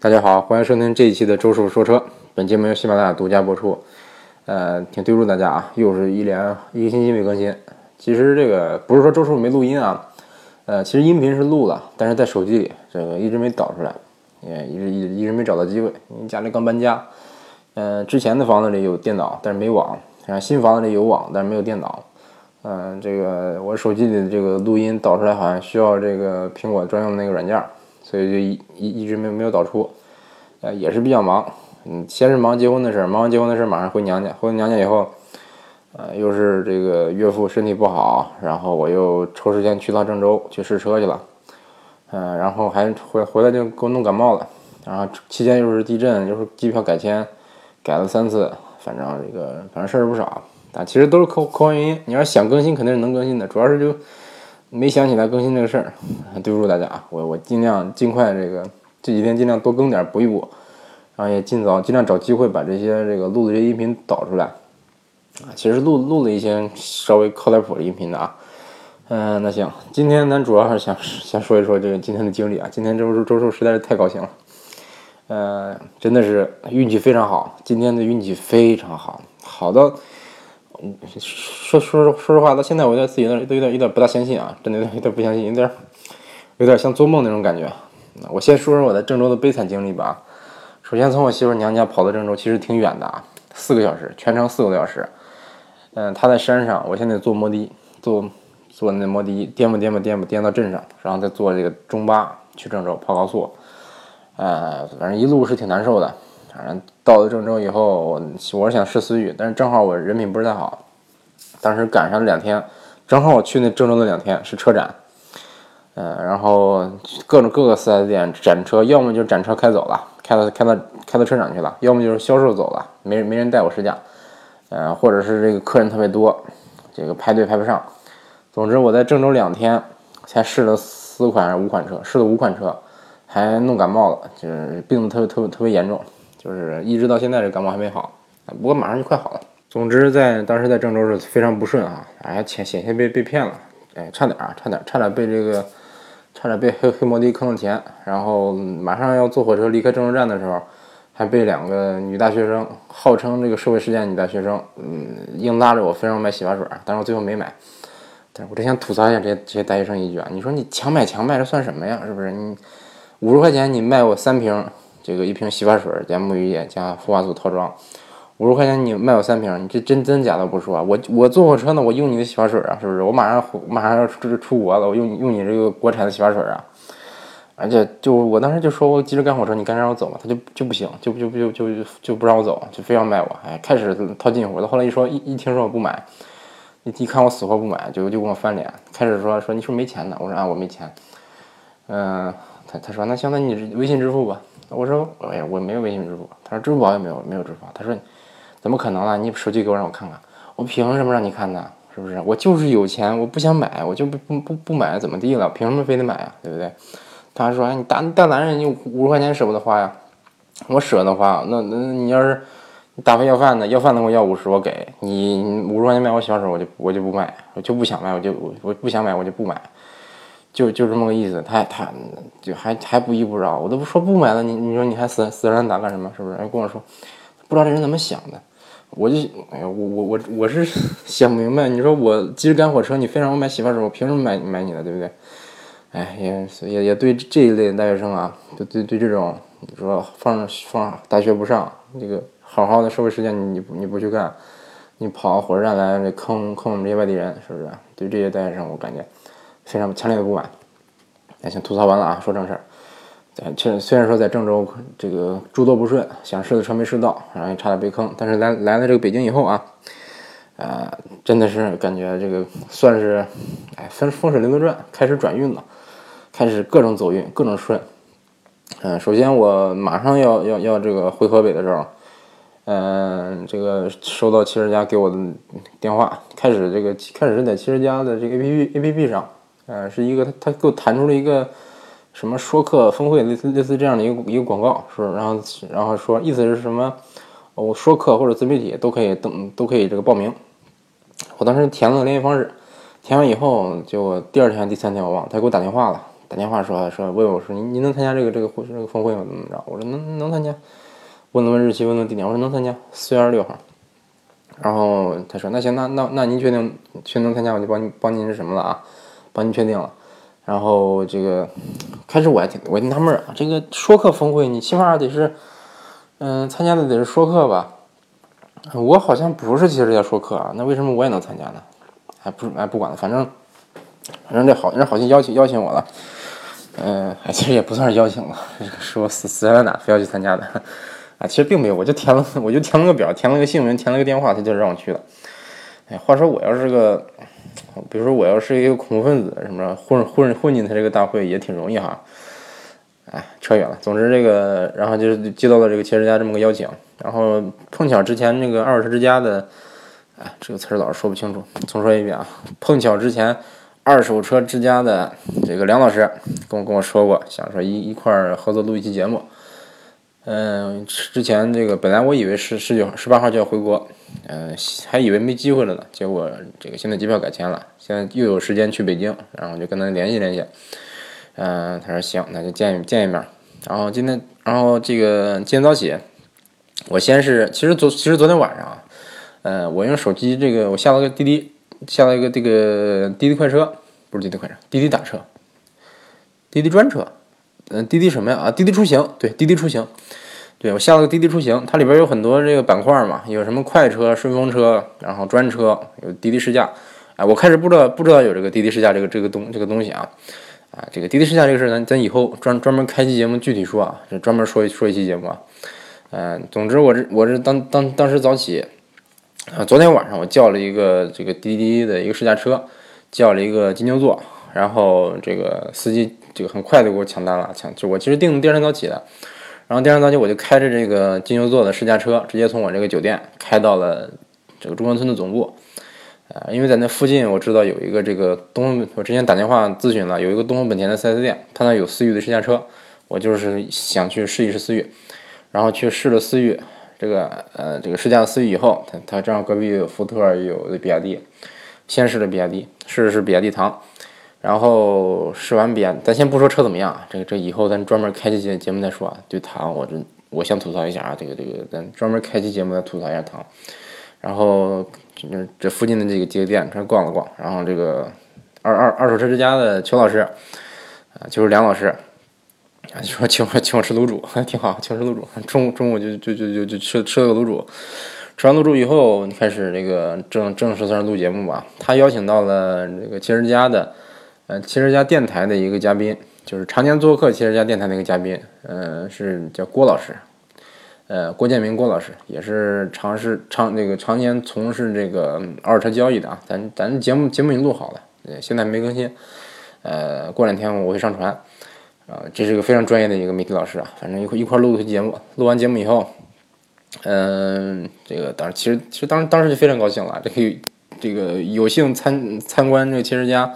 大家好，欢迎收听这一期的周叔说车。本节目由喜马拉雅独家播出。呃，挺对不住大家啊，又是一连一个星期没更新。其实这个不是说周叔没录音啊，呃，其实音频是录了，但是在手机里这个一直没导出来，也一直一一直没找到机会。因为家里刚搬家，嗯，之前的房子里有电脑，但是没网；然后新房子里有网，但是没有电脑。嗯，这个我手机里的这个录音导出来好像需要这个苹果专用的那个软件。所以就一一一直没没有导出，呃，也是比较忙，嗯，先是忙结婚的事儿，忙完结婚的事儿马上回娘家，回娘家以后，呃，又是这个岳父身体不好，然后我又抽时间去趟郑州去试车去了，嗯，然后还回回来就给我弄感冒了，然后期间又是地震，又是机票改签，改了三次，反正这个反正事儿不少，但其实都是客客观原因，你要想更新肯定是能更新的，主要是就。没想起来更新这个事儿，对不住大家啊！我我尽量尽快这个这几天尽量多更点补一补，然后也尽早尽量找机会把这些这个录的这些音频导出来啊。其实录录了一些稍微靠点谱的音频的啊。嗯，那行，今天咱主要是想先说一说这个今天的经历啊。今天周叔周叔实在是太高兴了，呃，真的是运气非常好，今天的运气非常好，好到。说说说实话，到现在我有点自己有点都有点有点不大相信啊，真的有点有点不相信，有点有点像做梦那种感觉。我先说说我在郑州的悲惨经历吧。首先从我媳妇娘家跑到郑州，其实挺远的啊，四个小时，全程四个多小时。嗯，她在山上，我现在坐摩的，坐坐那摩的颠簸颠簸颠簸颠到镇上，然后再坐这个中巴去郑州跑高速。呃，反正一路是挺难受的。反正到了郑州以后，我我是想试思域，但是正好我人品不是太好，当时赶上两天，正好我去那郑州的两天是车展，嗯，然后各种各个四 S 店展车，要么就展车开走了，开到开到开到车展去了，要么就是销售走了，没没人带我试驾，嗯，或者是这个客人特别多，这个排队排不上，总之我在郑州两天才试了四款还是五款车，试了五款车，还弄感冒了，就是病得特别特别特别严重。就是一直到现在这感冒还没好，不过马上就快好了。总之在当时在郑州是非常不顺啊，哎，险险些被被骗了，哎，差点啊，差点差点被这个差点被黑黑摩的坑了钱。然后马上要坐火车离开郑州站的时候，还被两个女大学生，号称这个社会事件女大学生，嗯，硬拉着我非让我买洗发水，但是我最后没买。但是我真想吐槽一下这些这些大学生一句啊，你说你强买强卖这算什么呀？是不是？你五十块钱你卖我三瓶。这个一瓶洗发水加沐浴液加护发素套装，五十块钱你卖我三瓶，你这真真假的不说，我我坐火车呢，我用你的洗发水啊，是不是？我马上马上要出出国了，我用用你这个国产的洗发水啊，而且就我当时就说我急着赶火车，你赶紧让我走吧，他就就不行，就就就就就不让我走，就非要卖我。哎，开始套近乎，到后来一说一一听说我不买，一一看我死活不买，就就跟我翻脸。开始说说你是不是没钱呢？我说啊我没钱。嗯，他他说那行，那你微信支付吧。我说，哎呀，我没有微信支付。他说支付宝也没有，没有支付宝。他说，怎么可能呢？你手机给我，让我看看。我凭什么让你看呢？是不是？我就是有钱，我不想买，我就不不不不买，怎么地了？凭什么非得买啊？对不对？他说，哎，你大大男人，你五十块钱舍不得花呀？我舍得花。那那你要是打发要饭的，要饭的我要五十，我给你五十块钱买我洗发水，我就我就不买，我就不想买，我就我我不想买，我就不买。就就这么个意思，他他就还还不依不饶，我都不说不买了，你你说你还死死缠打干什么？是不是？人跟我说，不知道这人怎么想的，我就哎呀，我我我我是 想不明白，你说我急着赶火车，你非让我买洗发水，我凭什么买买你的，对不对？哎，也也也对这一类的大学生啊，就对对这种你说放放大学不上，这个好好的社会实践你你不去干，你跑火车站来这坑坑我们这些外地人，是不是？对这些大学生，我感觉。非常强烈的不满，那先吐槽完了啊，说正事儿。在虽然说在郑州这个诸多不顺，想试的车没试到，然后也差点被坑，但是来来了这个北京以后啊，呃，真的是感觉这个算是哎风风水轮流转，开始转运了，开始各种走运，各种顺。嗯，首先我马上要要要这个回河北的时候，嗯，这个收到汽车家给我的电话，开始这个开始是在汽车家的这个 A P P A P P 上。呃，是一个他他给我弹出了一个什么说客峰会类似类似这样的一个一个广告，说然后然后说意思是什么？我说客或者自媒体都可以登都可以这个报名。我当时填了联系方式，填完以后就第二天第三天我忘了，他给我打电话了，打电话说说问我说您您能参加这个这个这个峰会吗？怎么着？我说能能参加。问了问日期，问了地点，我说能参加，四月二十六号。然后他说那行，那那那您确定确定能参加，我就帮您帮您是什么了啊？帮您确定了。然后这个开始我还挺我挺纳闷啊，这个说课峰会你起码得是嗯参加的得是说课吧？我好像不是汽车之家说课啊，那为什么我也能参加呢？哎不是哎不管了，反正反正这好人好心邀请邀请我了。嗯，哎其实也不算是邀请了，是我死死缠烂打非要去参加的。啊，其实并没有，我就填了，我就填了个表，填了个姓名，填了个电话，他就让我去了。哎，话说我要是个，比如说我要是一个恐怖分子什么混混混进他这个大会也挺容易哈。哎，扯远了。总之这个，然后就是接到了这个汽车之家这么个邀请，然后碰巧之前那个二手车之家的，哎，这个词儿老是说不清楚，重说一遍啊。碰巧之前二手车之家的这个梁老师跟我跟我说过，想说一一块儿合作录一期节目。嗯，之前这个本来我以为是十九、十八号就要回国，嗯，还以为没机会了呢。结果这个现在机票改签了，现在又有时间去北京，然后就跟他联系联系。嗯，他说行，那就见见一面。然后今天，然后这个今天早起，我先是其实昨其实昨天晚上，呃，我用手机这个我下了个滴滴，下了一个这个滴滴快车，不是滴滴快车，滴滴打车，滴滴专车。嗯，滴滴什么呀？啊，滴滴出行，对，滴滴出行，对我下了个滴滴出行，它里边有很多这个板块嘛，有什么快车、顺风车，然后专车，有滴滴试驾。哎，我开始不知道不知道有这个滴滴试驾这个这个东这个东西啊，啊，这个滴滴试驾这个事儿咱咱以后专专门开期节目具体说啊，就专门说一说一期节目啊。嗯，总之我这我这当当当时早起，啊，昨天晚上我叫了一个这个滴滴的一个试驾车，叫了一个金牛座，然后这个司机。这个很快就给我抢单了，抢就我其实订的第二天早起的，然后第二天早起我就开着这个金牛座的试驾车，直接从我这个酒店开到了这个中关村的总部，啊，因为在那附近我知道有一个这个东，我之前打电话咨询了，有一个东风本田的 4S 店，他那有思域的试驾车，我就是想去试一试思域，然后去试了思域，这个呃这个试驾了思域以后，他他正好隔壁有福特，有比亚迪，先试了比亚迪，试的是比亚迪唐。然后试完编，咱先不说车怎么样，这个这以后咱专门开期节节目再说啊。对唐，我这我先吐槽一下啊，这个这个咱专门开期节目再吐槽一下唐。然后这这附近的这个几个店，这逛了逛。然后这个二二二手车之家的邱老师啊，就是梁老师啊，就说请我请我吃卤煮，还 挺好，请吃卤煮。中午中午就就就就就吃吃了个卤煮。吃完卤煮以后，开始这个正正式算是录节目吧。他邀请到了这个汽车之家的。呃，汽车家电台的一个嘉宾，就是常年做客汽车家电台的一个嘉宾，呃，是叫郭老师，呃，郭建明郭老师，也是尝试常那个常年从事这个二手车交易的啊。咱咱节目节目已经录好了，现在没更新，呃，过两天我会上传，啊，这是一个非常专业的一个媒体老师啊。反正一块一块录个节目，录完节目以后，嗯，这个当时其实其实当时当时就非常高兴了，这个这个有幸参参观这个汽车家。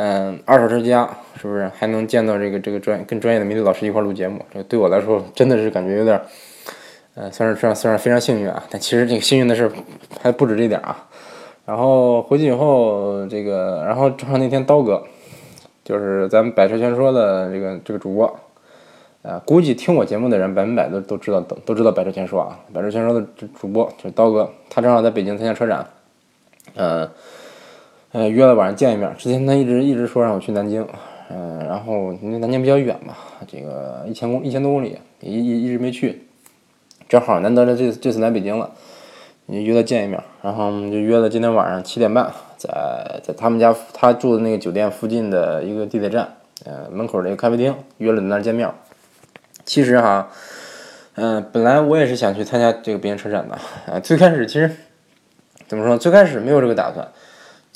嗯，二手车家是不是还能见到这个这个专跟专业的媒体老师一块录节目？这对我来说真的是感觉有点，呃，算是算算是非常幸运啊。但其实这个幸运的事还不止这点啊。然后回去以后，这个然后正好那天刀哥，就是咱们百车全说的这个这个主播，呃，估计听我节目的人百分百都都知道都都知道百车全说啊。百车全说的主播就是刀哥，他正好在北京参加车展，呃。呃，约了晚上见一面。之前他一直一直说让我去南京，嗯，然后因为南京比较远嘛，这个一千公一千多公里，一一一直没去。正好难得的这这次来北京了，约他见一面，然后我们就约了今天晚上七点半，在在他们家他住的那个酒店附近的一个地铁站，呃，门口的一个咖啡厅，约了在那儿见面。其实哈，嗯，本来我也是想去参加这个北京车展的，啊，最开始其实怎么说？最开始没有这个打算。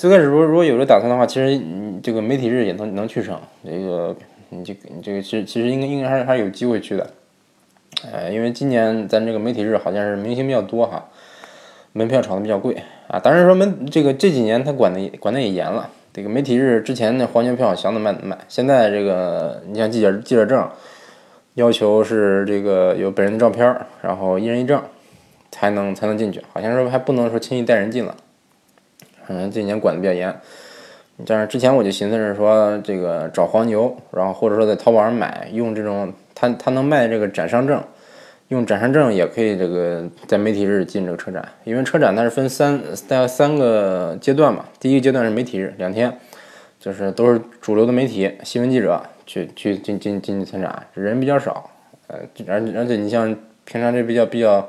最开始如果如果有这打算的话，其实你这个媒体日也能能去成。这个你这个你这个其实其实应该应该还是还是有机会去的。呃，因为今年咱这个媒体日好像是明星比较多哈，门票炒的比较贵啊。当然说门这个这几年他管的管的也严了。这个媒体日之前那黄牛票想怎么卖怎么卖，现在这个你像记者记者证，要求是这个有本人的照片，然后一人一证才能才能进去，好像说还不能说轻易带人进了。可能这几年管的比较严，但是之前我就寻思着说，这个找黄牛，然后或者说在淘宝上买，用这种他他能卖这个展商证，用展商证也可以这个在媒体日进这个车展，因为车展它是分三大概三个阶段嘛，第一个阶段是媒体日两天，就是都是主流的媒体新闻记者去去进进进去参展，人比较少，呃，而而且你像平常这比较比较，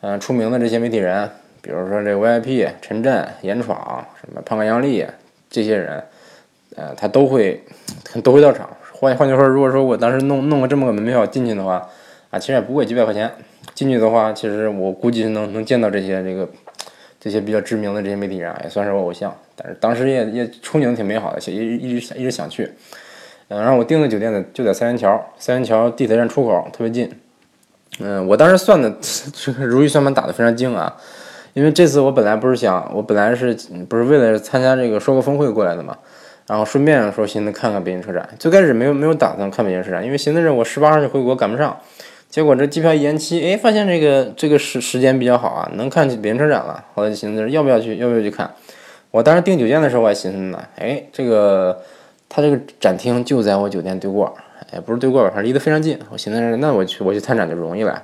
嗯，出名的这些媒体人，比如说这 VIP 陈震、严闯什么胖哥杨丽。这些人，呃，他都会都会到场。换换句话说，如果说我当时弄弄个这么个门票进去的话，啊，其实也不贵，几百块钱进去的话，其实我估计能能见到这些这个这些比较知名的这些媒体人，也算是我偶像。但是当时也也憧憬挺美好的，一一直想一直想去。嗯，然后我订的酒店呢就在三元桥，三元桥地铁站出口特别近。嗯，我当时算的这 个如意算盘打得非常精啊。因为这次我本来不是想，我本来是不是为了参加这个说个峰会过来的嘛，然后顺便说寻思看看北京车展。最开始没有没有打算看北京车展，因为寻思着我十八号就回国赶不上。结果这机票延期，哎，发现这个这个时时间比较好啊，能看北京车展了。后来寻思着要不要去，要不要去看。我当时订酒店的时候我还寻思呢，哎，这个他这个展厅就在我酒店对过，哎，不是对过吧，反正离得非常近。我寻思着那我去我去参展就容易了。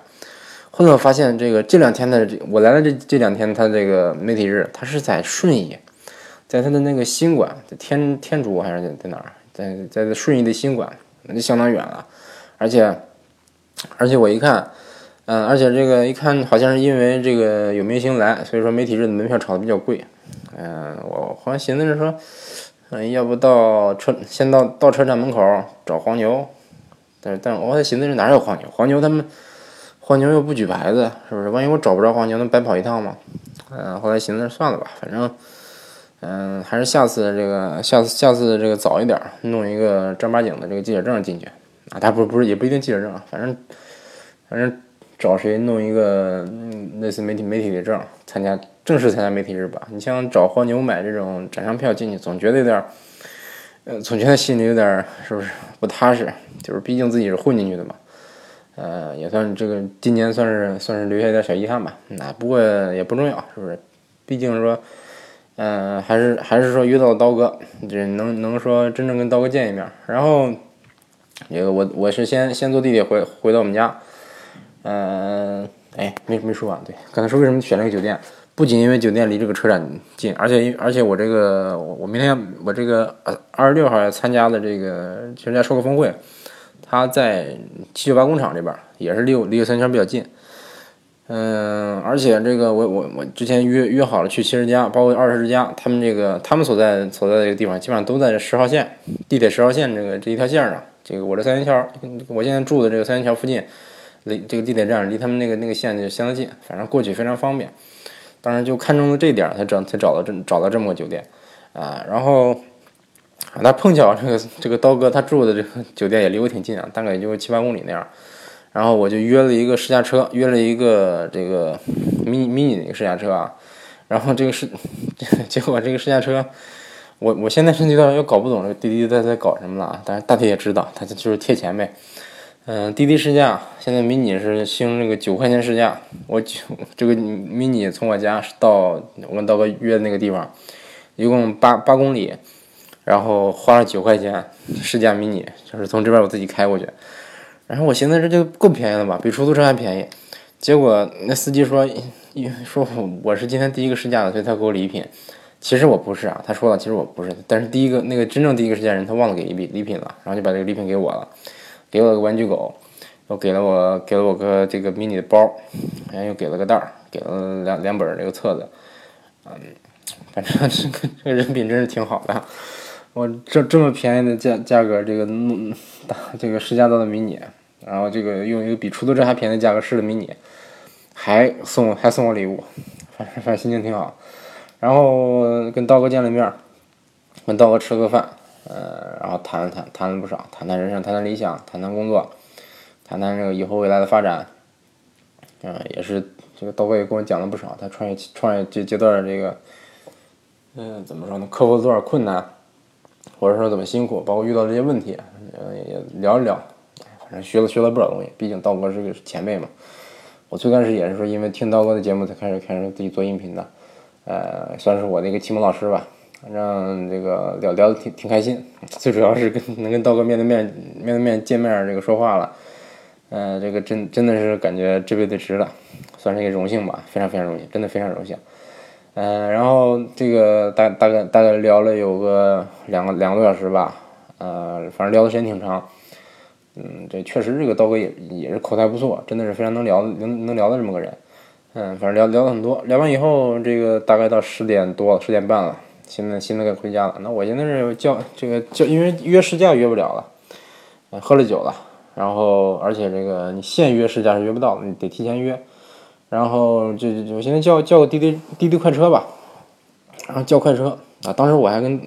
后来我发现，这个这两天的这我来了这这两天，他这个媒体日，他是在顺义，在他的那个新馆，在天天竺还是在在哪儿？在在顺义的新馆，那就相当远了。而且而且我一看，嗯，而且这个一看，好像是因为这个有明星来，所以说媒体日的门票炒的比较贵。嗯，我好像寻思着说，嗯，要不到车先到到车站门口找黄牛，但是但我还寻思着哪有黄牛？黄牛他们。黄牛又不举牌子，是不是？万一我找不着黄牛，那白跑一趟吗？嗯，后来寻思算了吧，反正，嗯，还是下次这个，下次下次这个早一点，弄一个正儿八经的这个记者证进去啊。他不不是也不一定记者证，反正反正找谁弄一个类似媒体媒体的证，参加正式参加媒体日吧。你像找黄牛买这种展商票进去，总觉得有点，呃，总觉得心里有点是不是不踏实？就是毕竟自己是混进去的嘛。呃，也算这个今年算是算是留下一点小遗憾吧。那不过也不重要，是不是？毕竟说，嗯，还是还是说约到刀哥，这能能说真正跟刀哥见一面。然后，这个我我是先先坐地铁回回到我们家。嗯，哎，没没说完。对，刚才说为什么选这个酒店？不仅因为酒店离这个车展近，而且因而且我这个我明天我这个二十六号要参加的这个全家说个峰会。他在七九八工厂这边，也是离我离三元桥比较近，嗯，而且这个我我我之前约约好了去七十家，包括二十家，他们这个他们所在所在这个地方，基本上都在十号线地铁十号线这个这一条线上。这个我这三元桥，我现在住的这个三元桥附近，离这个地铁站离他们那个那个线就相当近，反正过去非常方便。当然就看中了这点，才找才找到这找到这么个酒店啊，然后。啊那碰巧这个这个刀哥他住的这个酒店也离我挺近啊，大概也就七八公里那样。然后我就约了一个试驾车，约了一个这个迷迷你的一个试驾车啊。然后这个试，结果这个试驾车，我我现在甚至有点又搞不懂这个滴滴在在搞什么了啊。但是大体也知道，他就是贴钱呗。嗯，滴滴试驾现在迷你是兴那个九块钱试驾，我九这个迷你从我家到我跟刀哥约的那个地方，一共八八公里。然后花了九块钱试驾迷你，就是从这边我自己开过去。然后我寻思这就够便宜了吧，比出租车还便宜。结果那司机说，说我是今天第一个试驾的，所以他给我礼品。其实我不是啊，他说了，其实我不是。但是第一个那个真正第一个试驾人，他忘了给礼礼品了，然后就把这个礼品给我了，给我个玩具狗，又给了我给了我个这个迷你的包，然后又给了个袋儿，给了两两本这个册子。嗯，反正这个这个人品真是挺好的。我这这么便宜的价价格，这个弄打这个试驾到的迷你，然后这个用一个比出租车还便宜的价格试的迷你，还送还送我礼物，反正反正心情挺好。然后跟刀哥见了面，跟刀哥吃了个饭，呃，然后谈了谈，谈了不少，谈谈人生，谈谈理想，谈谈工作，谈谈这个以后未来的发展。嗯，也是这个刀哥也跟我讲了不少，他创业创业阶阶段这个，嗯，怎么说呢？克服了多少困难？或者说怎么辛苦，包括遇到这些问题，呃，也聊一聊，反正学了学了不少东西。毕竟道哥是个前辈嘛。我最开始也是说，因为听刀哥的节目才开始开始自己做音频的，呃，算是我的一个启蒙老师吧。反正这个聊聊的挺挺开心，最主要是跟能跟刀哥面对面面对面见面这个说话了，呃，这个真真的是感觉这辈子值了，算是一个荣幸吧，非常非常荣幸，真的非常荣幸。嗯，然后这个大大概大概聊了有个两个两个多小时吧，呃，反正聊的时间挺长。嗯，这确实这个刀哥也也是口才不错，真的是非常能聊能能聊的这么个人。嗯，反正聊聊了很多，聊完以后这个大概到十点多了，十点半了。现在现在该回家了，那我现在是叫这个叫，因为约试驾约不了了，喝了酒了，然后而且这个你现约试驾是约不到的，你得提前约，然后就就我现在叫叫个滴滴滴滴快车吧，然后叫快车。啊，当时我还跟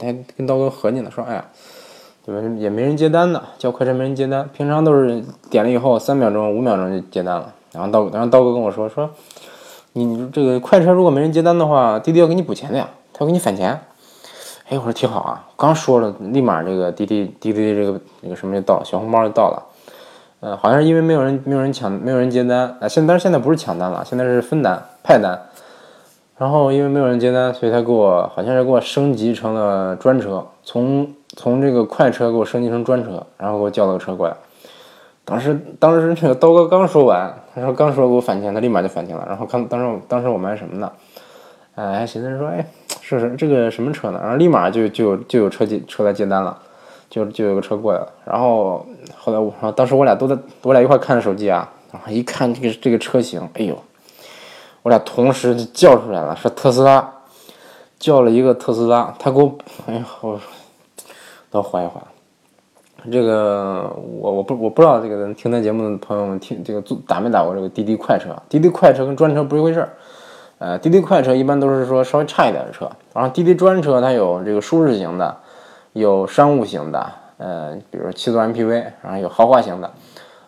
还跟刀哥合计呢，说哎呀，对吧也没人接单呢，叫快车没人接单，平常都是点了以后三秒钟五秒钟就接单了，然后刀然后刀哥跟我说说，你这个快车如果没人接单的话，滴滴要给你补钱的呀。他要给你返钱，哎，我说挺好啊，刚说了，立马这个滴滴滴滴这个那个什么就到，小红包就到了，呃，好像是因为没有人没有人抢，没有人接单啊，现但是现在不是抢单了，现在是分单派单，然后因为没有人接单，所以他给我好像是给我升级成了专车，从从这个快车给我升级成专车，然后给我叫了个车过来，当时当时这个刀哥刚说完，他说刚说给我返钱，他立马就返钱了，然后看当时当时我们还什么呢？哎，寻思说哎。这是这个什么车呢？然后立马就就就有车接车来接单了，就就有个车过来了。然后后来我当时我俩都在我俩一块看着手机啊，然后一看这个这个车型，哎呦，我俩同时就叫出来了，是特斯拉，叫了一个特斯拉。他给我，哎呀，我都缓一缓。这个我我不我不知道这个听咱节目的朋友们听这个打没打过这个滴滴快车？滴滴快车跟专车不是一回事儿。呃，滴滴快车一般都是说稍微差一点的车，然后滴滴专车它有这个舒适型的，有商务型的，呃，比如七座 MPV，然后有豪华型的，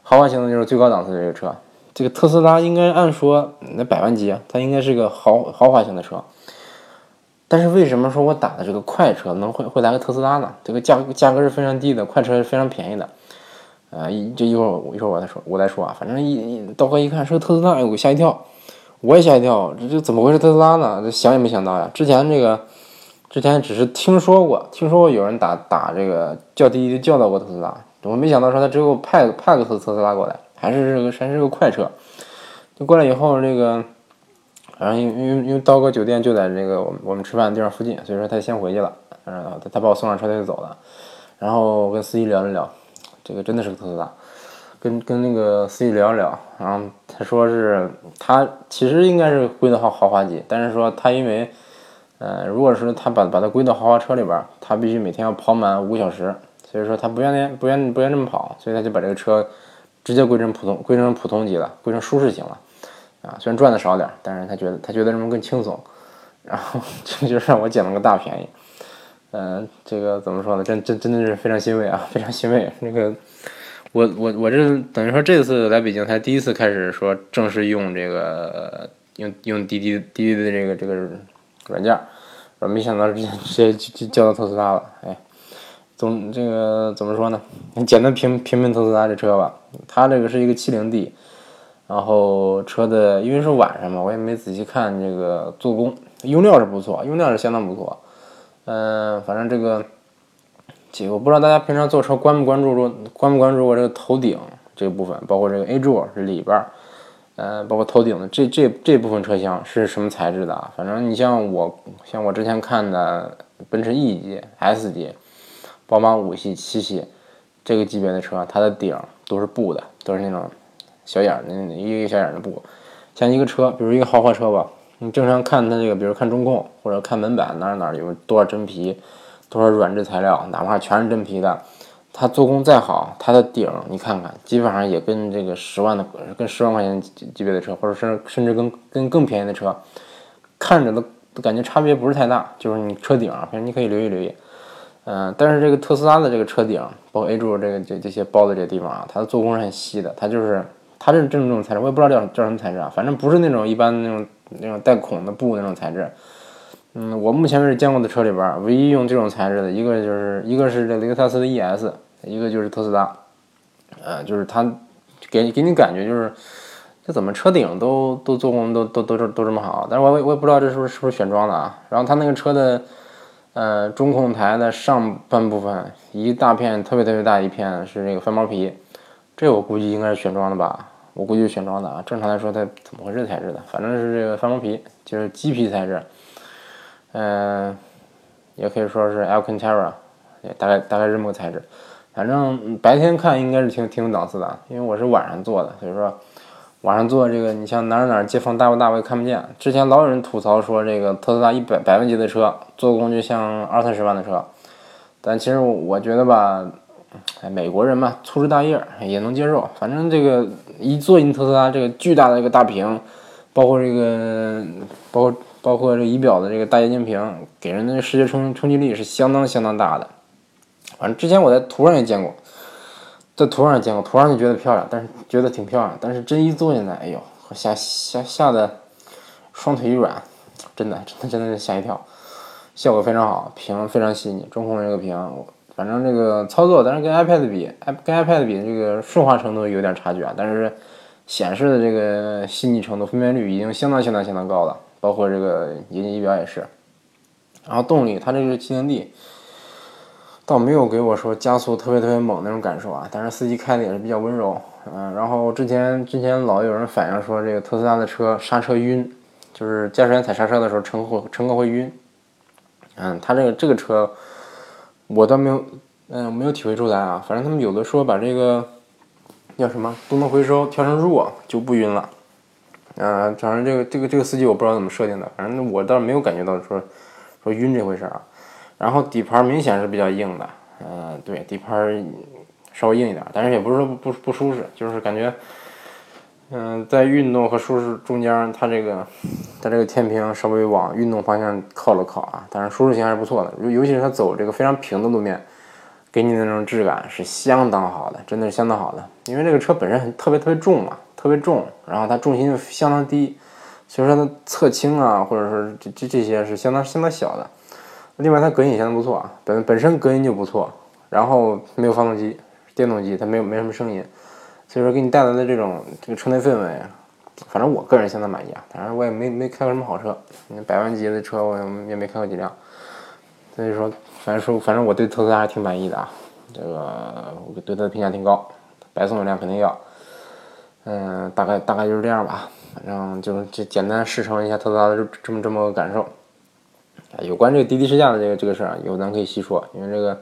豪华型的就是最高档次的这个车。这个特斯拉应该按说那百万级，它应该是个豪豪华型的车。但是为什么说我打的这个快车能会会来个特斯拉呢？这个价价格是非常低的，快车是非常便宜的。呃，一这一会儿一会儿我再说，我再说啊，反正一刀哥一看是个特斯拉，哎，我吓一跳。我也吓一跳，这这怎么会是特斯拉呢？这想也没想到呀！之前这个，之前只是听说过，听说过有人打打这个叫滴滴叫到过特斯拉，我没想到说他只有派派个特斯拉过来，还是这个还是个快车。就过来以后，这个，然后因因因为刀哥酒店就在这个我们我们吃饭的地方附近，所以说他先回去了，然后，他他把我送上车他就走了，然后我跟司机聊了聊，这个真的是个特斯拉。跟跟那个司机聊聊，然后他说是他其实应该是归到豪豪华级，但是说他因为，呃，如果是他把把它归到豪华车里边，他必须每天要跑满五小时，所以说他不愿意不愿意不愿意这么跑，所以他就把这个车直接归成普通归成普通级了，归成舒适型了，啊，虽然赚的少点，但是他觉得他觉得这么更轻松，然后 这就让我捡了个大便宜，嗯，这个怎么说呢？真真真的是非常欣慰啊，非常欣慰，那个。我我我这等于说这次来北京才第一次开始说正式用这个用用滴滴滴滴的这个这个软件，我没想到直接直接就就叫到特斯拉了，哎，总这个怎么说呢？简单评评评特斯拉这车吧，它这个是一个七零 D，然后车的因为是晚上嘛，我也没仔细看这个做工，用料是不错，用料是相当不错，嗯，反正这个。这个我不知道大家平常坐车关不关注住关不关注过这个头顶这个部分，包括这个 A 柱这里边儿，呃，包括头顶的这这这部分车厢是什么材质的？反正你像我像我之前看的奔驰 E 级、S 级、宝马五系、七系这个级别的车，它的顶都是布的，都是那种小眼儿的一个小眼儿的布。像一个车，比如一个豪华车吧，你正常看它这个，比如看中控或者看门板哪儿哪儿有多少真皮。多少软质材料，哪怕全是真皮的，它做工再好，它的顶你看看，基本上也跟这个十万的、跟十万块钱级别的车，或者是甚至跟跟更便宜的车，看着都感觉差别不是太大。就是你车顶，反正你可以留意留意。嗯，但是这个特斯拉的这个车顶，包括 A 柱这个这这些包的这个地方啊，它的做工是很细的，它就是它这是这种材质，我也不知道叫叫什么材质啊，反正不是那种一般那种那种带孔的布那种材质。嗯，我目前为止见过的车里边，唯一用这种材质的一个就是一个是这雷克萨斯的 ES，一个就是特斯拉，呃，就是它给给你感觉就是这怎么车顶都都做工都都都都这么好，但是我我也不知道这是不是是不是选装的啊。然后它那个车的呃，中控台的上半部分一大片特别特别大一片是这个翻毛皮，这我估计应该是选装的吧，我估计选装的啊。正常来说它怎么回事材质的？反正是这个翻毛皮，就是鸡皮材质，嗯，也可以说是 Alcantara，也大概大概这么个材质。反正白天看应该是挺挺有档次的，因为我是晚上做的，所以说。晚上做这个，你像哪儿哪儿接缝大不大，我也看不见。之前老有人吐槽说，这个特斯拉一百百万级的车做工就像二三十万的车，但其实我觉得吧，哎，美国人嘛，粗枝大叶也能接受。反正这个一做进特斯拉，这个巨大的一个大屏，包括这个，包括包括这仪表的这个大液晶屏，给人的视觉冲冲击力是相当相当大的。反正之前我在图上也见过。在图上也见过，图上就觉得漂亮，但是觉得挺漂亮，但是真一坐进来，哎呦，吓吓吓得双腿一软，真的真的真的是吓一跳，效果非常好，屏非常细腻，中控这个屏，反正这个操作，但是跟 iPad 比跟 iPad 比，这个顺滑程度有点差距啊，但是显示的这个细腻程度、分辨率已经相当相当相当高了，包括这个液晶仪表也是，然后动力，它这个七能 D。倒没有给我说加速特别特别猛那种感受啊，但是司机开的也是比较温柔，嗯，然后之前之前老有人反映说这个特斯拉的车刹车晕，就是驾驶员踩刹车的时候乘客乘客会晕，嗯，他这个这个车我倒没有，嗯，没有体会出来啊，反正他们有的说把这个叫什么动能回收调成弱就不晕了，嗯，反正这个这个这个司机我不知道怎么设定的，反正我倒是没有感觉到说说晕这回事儿啊。然后底盘明显是比较硬的，嗯，对，底盘稍微硬一点，但是也不是说不不舒适，就是感觉，嗯，在运动和舒适中间，它这个它这个天平稍微往运动方向靠了靠啊，但是舒适性还是不错的，尤尤其是它走这个非常平的路面，给你的那种质感是相当好的，真的是相当好的，因为这个车本身很特别特别重嘛，特别重，然后它重心相当低，所以说它侧倾啊，或者说这这这些是相当相当小的。另外，它隔音也相当不错啊，本本身隔音就不错，然后没有发动机，电动机，它没有没什么声音，所以说给你带来的这种这个车内氛围，反正我个人相当满意啊。当然，我也没没开过什么好车，百万级的车我也没开过几辆，所以说，反正说反正我对特斯拉还挺满意的啊，这个我对它的评价挺高，白送一辆肯定要，嗯，大概大概就是这样吧，反正就就简单试乘一下特斯拉的这么这么个感受。啊有关这个滴滴试驾的这个这个事儿啊，以后咱可以细说，因为这个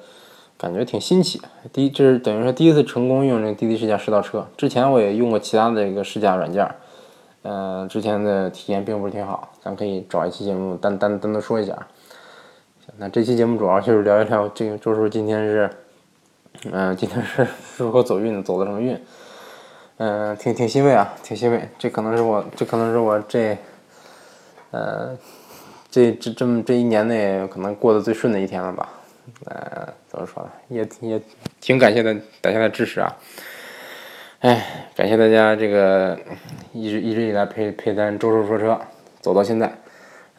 感觉挺新奇。第一，这是等于说第一次成功用这个滴滴试驾试到车。之前我也用过其他的这个试驾软件，嗯，之前的体验并不是挺好。咱可以找一期节目单单单独说一下。那这期节目主要就是聊一聊这个周叔今天是，嗯，今天是如何走运的，走的什么运？嗯，挺挺欣慰啊，挺欣慰。这可能是我，这可能是我这，呃。这这这么这一年内可能过得最顺的一天了吧？呃，怎么说呢？也也挺感谢的大家的支持啊！哎，感谢大家这个一直一直以来陪陪咱周叔说车走到现在。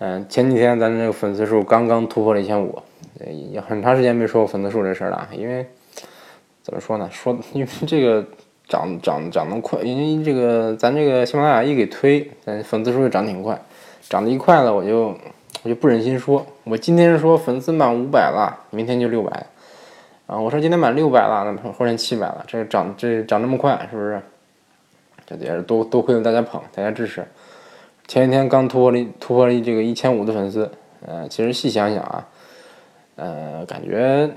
嗯，前几天咱这个粉丝数刚刚突破了一千五，也很长时间没说过粉丝数这事儿了。因为怎么说呢？说因为这个涨涨涨得快，因为这个咱这个喜马拉雅一给推，咱粉丝数就涨挺快，涨得一快了我就。我就不忍心说，我今天说粉丝满五百了，明天就六百，啊，我说今天满六百了，那后天七百了，这涨这涨这么快，是不是？这也是多多亏了大家捧，大家支持。前几天刚突破了突破了这个一千五的粉丝，呃，其实细想想啊，呃，感觉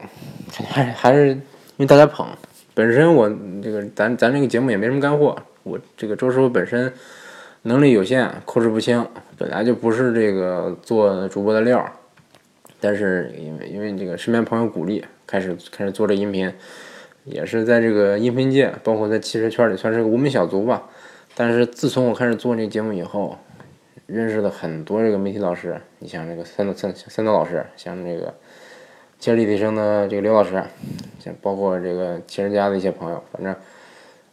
感觉还是还是因为大家捧，本身我这个咱咱这个节目也没什么干货，我这个周师傅本身。能力有限，口齿不清，本来就不是这个做主播的料儿。但是因为因为这个身边朋友鼓励，开始开始做这音频，也是在这个音频界，包括在汽车圈里算是个无名小卒吧。但是自从我开始做这个节目以后，认识了很多这个媒体老师，你像这个三三三刀老师，像这个汽车立体声的这个刘老师，像包括这个汽车家的一些朋友，反正。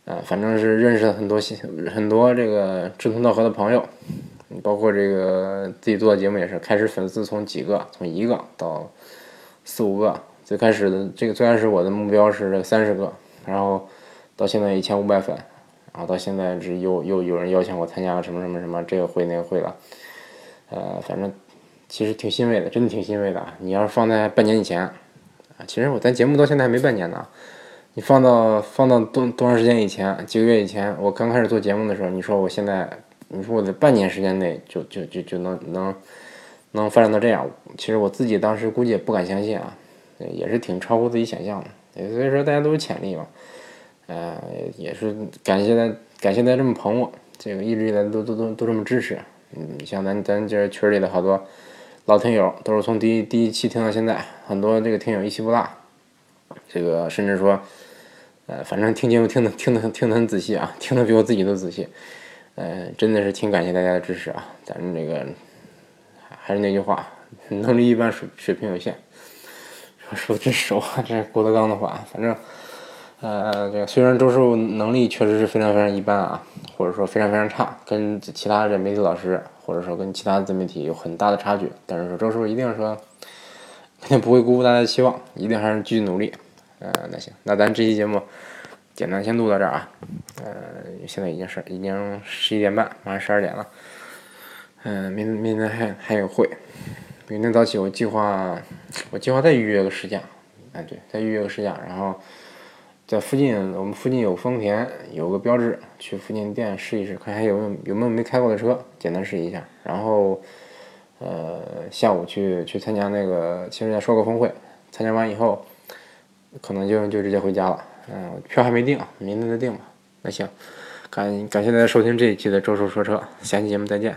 呃，反正是认识了很多新很多这个志同道合的朋友，包括这个自己做的节目也是，开始粉丝从几个，从一个到四五个，最开始的这个最开始我的目标是三十个，然后到现在一千五百粉，然后到现在这又又有人邀请我参加什么什么什么这个会那个会了，呃，反正其实挺欣慰的，真的挺欣慰的！你要是放在半年以前，啊，其实我咱节目到现在还没半年呢，你放到放到多多长时间以前，几个月以前，我刚开始做节目的时候，你说我现在，你说我在半年时间内就就就就能能能发展到这样，其实我自己当时估计也不敢相信啊，也是挺超乎自己想象的。所以说大家都有潜力嘛，呃，也是感谢大感谢大家这么捧我，这个一直以来都都都都这么支持。嗯，像咱咱这群里的好多老听友，都是从第一第一期听到现在，很多这个听友一期不落，这个甚至说，呃，反正听节目听的听的听的很仔细啊，听的比我自己都仔细，呃，真的是挺感谢大家的支持啊。咱这个还是那句话，能力一般，水水平有限。说真实话，这是郭德纲的话，反正。呃，这个虽然周师傅能力确实是非常非常一般啊，或者说非常非常差，跟其他的媒体老师或者说跟其他的自媒体有很大的差距，但是说周师傅一定说肯定不会辜负大家的期望，一定还是继续努力。呃，那行，那咱这期节目简单先录到这儿啊。呃，现在已经是已经十一点半，马上十二点了。嗯，明明天还还有会，明天早起我计划我计划再预约个试驾，哎对，再预约个试驾，然后。在附近，我们附近有丰田，有个标志，去附近店试一试，看还有没有有没有没开过的车，简单试一下。然后，呃，下午去去参加那个汽车家说个峰会，参加完以后，可能就就直接回家了。嗯，票还没定，明天再定吧。那行，感感谢大家收听这一期的周叔说车，下期节目再见。